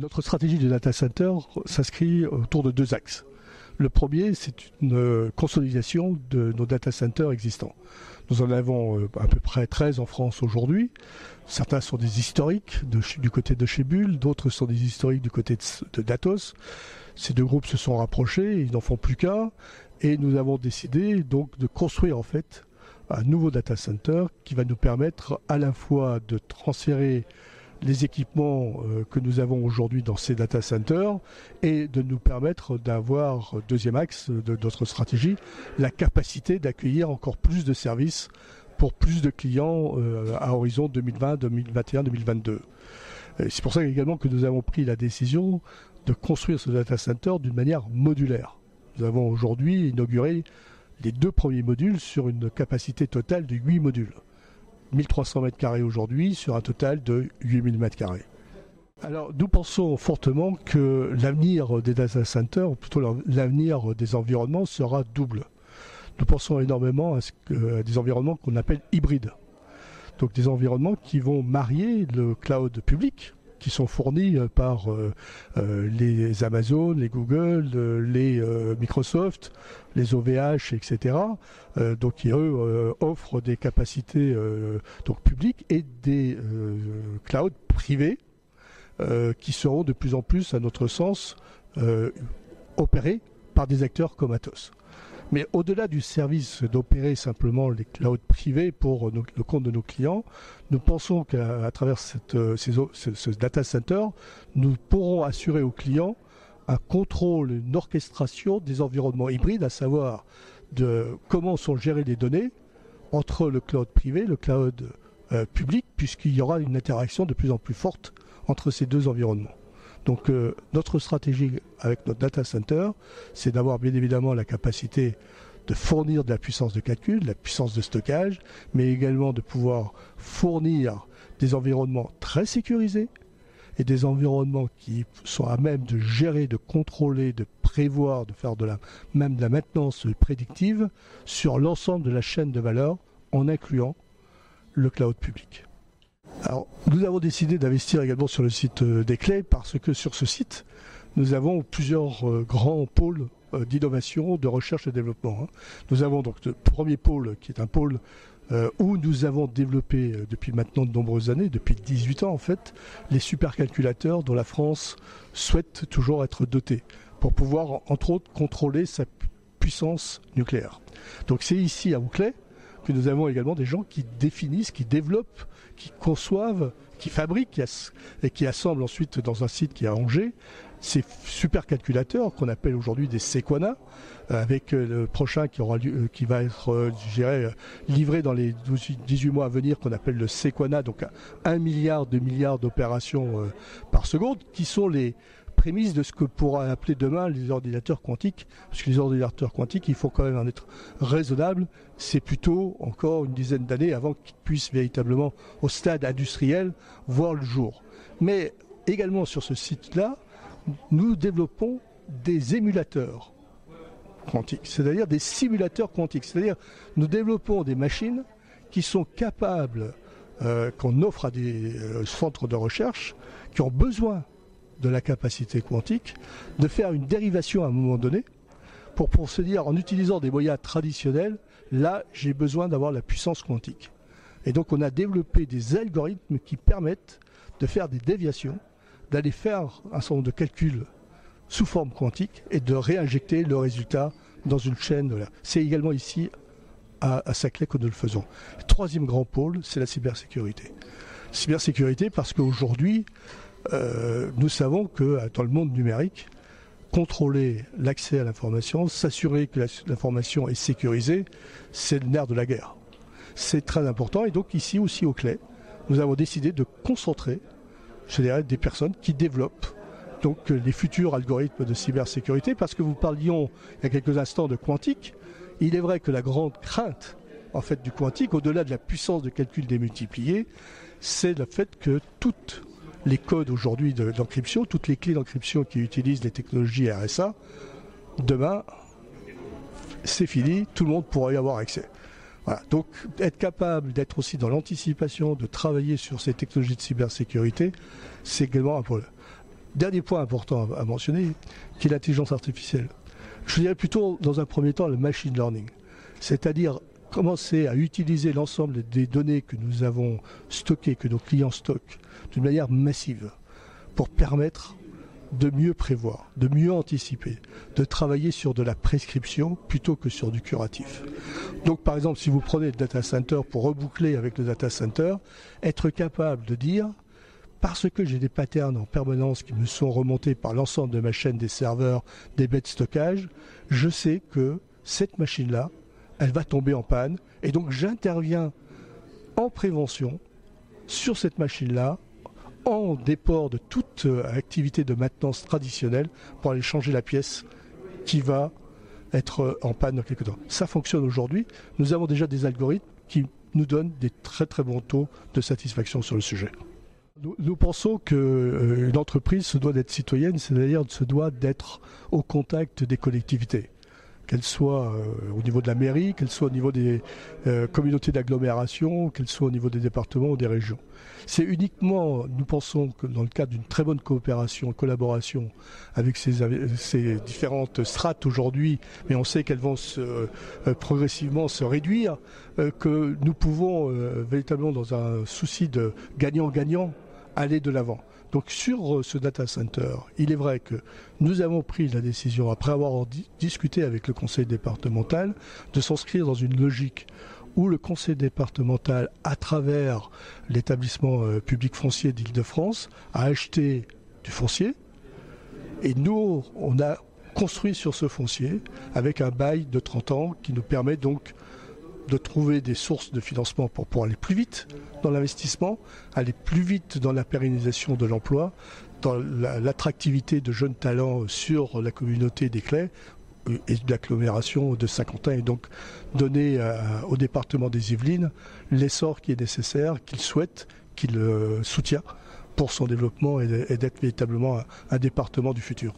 Notre stratégie de data center s'inscrit autour de deux axes. Le premier, c'est une consolidation de nos data centers existants. Nous en avons euh, à peu près 13 en France aujourd'hui. Certains sont des historiques du côté de chez Bull, d'autres sont des historiques du côté de, Datos. Ces deux groupes se sont rapprochés, ils n'en font plus qu'un, et nous avons décidé donc de construire en fait un nouveau data center qui va nous permettre à la fois de transférer les équipements euh, que nous avons aujourd'hui dans ces data centers et de nous permettre d'avoir, deuxième axe de notre stratégie, la capacité d'accueillir encore plus de services pour plus de clients euh, à horizon 2020, 2021, 2022. C'est pour ça également que nous avons pris la décision de construire ce data center d'une manière modulaire. Nous avons aujourd'hui inauguré les deux premiers modules sur une capacité totale de 8 modules. 1300 m2 aujourd'hui sur un total de 8000 m2. Alors nous pensons fortement que l'avenir des data centers, ou plutôt l'avenir des environnements, sera double. Nous pensons énormément à, à des environnements qu'on appelle hybrides. Donc des environnements qui vont marier le cloud public, qui sont fournis euh, par euh, euh, les Amazon, les Google, les Microsoft, les OVH, etc. donc qui eux offrent des capacités donc publiques et des clouds privés qui seront de plus en plus, à notre sens, opérés par des acteurs comme Atos. Mais au-delà du service d'opérer simplement les clouds privés pour le compte de nos clients, nous pensons qu'à travers euh, ce, data center, nous pourrons assurer aux clients un contrôle, une orchestration des environnements hybrides, à savoir de comment sont gérées les données entre le cloud privé, le cloud euh, public, puisqu'il y aura une interaction de plus en plus forte entre ces deux environnements. Donc euh, notre stratégie avec notre data center, c'est d'avoir bien évidemment la capacité de fournir de la puissance de calcul, de la puissance de stockage, mais également de pouvoir fournir des environnements très sécurisés et des environnements qui sont à même de gérer, de contrôler, de prévoir, de faire de même de la maintenance prédictive sur l'ensemble de la chaîne de valeur en incluant le cloud public. Alors, nous avons décidé d'investir également sur le site euh, des clés parce que sur ce site, nous avons plusieurs euh, grands pôles euh, d'innovation, de recherche et développement. Hein. Nous avons donc le premier pôle qui est un pôle où nous avons développé depuis maintenant de nombreuses années, depuis 18 ans en fait, les supercalculateurs dont la France souhaite toujours être dotée pour pouvoir entre autres contrôler sa puissance nucléaire. Donc c'est ici à Bouclet que nous avons également des gens qui définissent, qui développent, qui conçoivent, qui fabriquent et qui assemblent ensuite dans un site qui est à Angers ces supercalculateurs qu'on appelle aujourd'hui des Sequana, euh, avec euh, le prochain qui, aura lieu, euh, qui va être livré dans les 12, 18 mois à venir, qu'on appelle le Sequana, donc 1 milliard, de milliards d'opérations par seconde, qui sont les, prémisse de ce que pourra appeler demain les ordinateurs quantiques, parce que les ordinateurs quantiques, il faut quand même en être raisonnable. C'est plutôt encore une dizaine d'années avant qu'ils puissent véritablement, au stade industriel, voir le jour. Mais également sur ce site-là, nous développons des émulateurs quantiques, c'est-à-dire des simulateurs quantiques. C'est-à-dire nous développons des machines qui sont capables, euh, qu'on offre à des euh, centres de recherche, qui ont besoin de la capacité quantique, de faire une dérivation à un moment donné, pour, pour se dire en utilisant des moyens traditionnels, là j'ai besoin d'avoir la puissance quantique. Et donc on a développé des algorithmes qui permettent de faire des déviations, d'aller faire un certain nombre de calculs sous forme quantique et de réinjecter le résultat dans une chaîne. C'est également ici à, à Saclay que nous le faisons. Troisième grand pôle, c'est la cybersécurité. Cybersécurité parce qu'aujourd'hui, euh, nous savons que euh, dans le monde numérique, contrôler l'accès à l'information, s'assurer que l'information est sécurisée, c'est le nerf de la guerre. C'est très important et donc ici aussi au Clé, nous avons décidé de concentrer, je dirais, des personnes qui développent donc les futurs algorithmes de cybersécurité parce que vous parlions il y a quelques instants de quantique. Il est vrai que la grande crainte en fait du quantique, au-delà de la puissance de calcul démultipliée, c'est le fait que toute les codes aujourd'hui d'encryption, toutes les clés d'encryption qui utilisent les technologies RSA, demain, c'est fini, tout le monde pourra y avoir accès. Donc être capable d'être aussi dans l'anticipation, de travailler sur ces technologies de cybersécurité, c'est également un problème. Dernier point important à mentionner, qui est l'intelligence artificielle. Je dirais plutôt dans un premier temps le machine learning, c'est-à-dire commencer à utiliser l'ensemble des données que nous avons stockées, que nos clients stockent, d'une manière massive, pour permettre de mieux prévoir, de mieux anticiper, de travailler sur de la prescription plutôt que sur du curatif. Donc par exemple, si vous prenez le data center pour reboucler avec le data center, être capable de dire parce que j'ai des patterns en permanence qui me sont remontés par l'ensemble de ma chaîne des serveurs, des bêtes de stockage, je sais que cette machine-là, elle va tomber en panne. Et donc j'interviens en prévention sur cette machine-là, en déport de toute euh, activité de maintenance traditionnelle pour aller changer la pièce qui va être euh, en panne dans quelques temps. Ça fonctionne aujourd'hui. Nous avons déjà des algorithmes qui nous donnent des très très bons taux de satisfaction sur le sujet. Nous, pensons qu'une euh, entreprise se doit d'être citoyenne, c'est-à-dire se doit d'être au contact des collectivités qu'elle soit euh, au niveau de la mairie, qu'elle soit au niveau des euh, communautés d'agglomération, qu'elle soit au niveau des départements ou des régions. C'est uniquement, nous pensons que dans le cadre d'une très bonne coopération, collaboration avec ces, différentes strates aujourd'hui, mais on sait qu'elles vont se, progressivement se réduire, que nous pouvons véritablement, dans un souci de gagnant-gagnant, aller de l'avant. Donc sur euh, ce data center, il est vrai que nous avons pris la décision, après avoir discuté avec le conseil départemental, de s'inscrire dans une logique où le conseil départemental, à travers l'établissement euh, public foncier d'Île-de-France, a acheté du foncier. Et nous, on a construit sur ce foncier avec un bail de 30 ans qui nous permet donc de trouver des sources de financement pour aller plus vite dans l'investissement, aller plus vite dans la pérennisation de l'emploi, dans l'attractivité de jeunes talents sur la communauté des clés euh, et de l'agglomération de Saint-Quentin et donc donner euh, au département des Yvelines l'essor qui est nécessaire, qu'il souhaite, qu'il euh, soutient pour son développement et d'être véritablement un département du futur.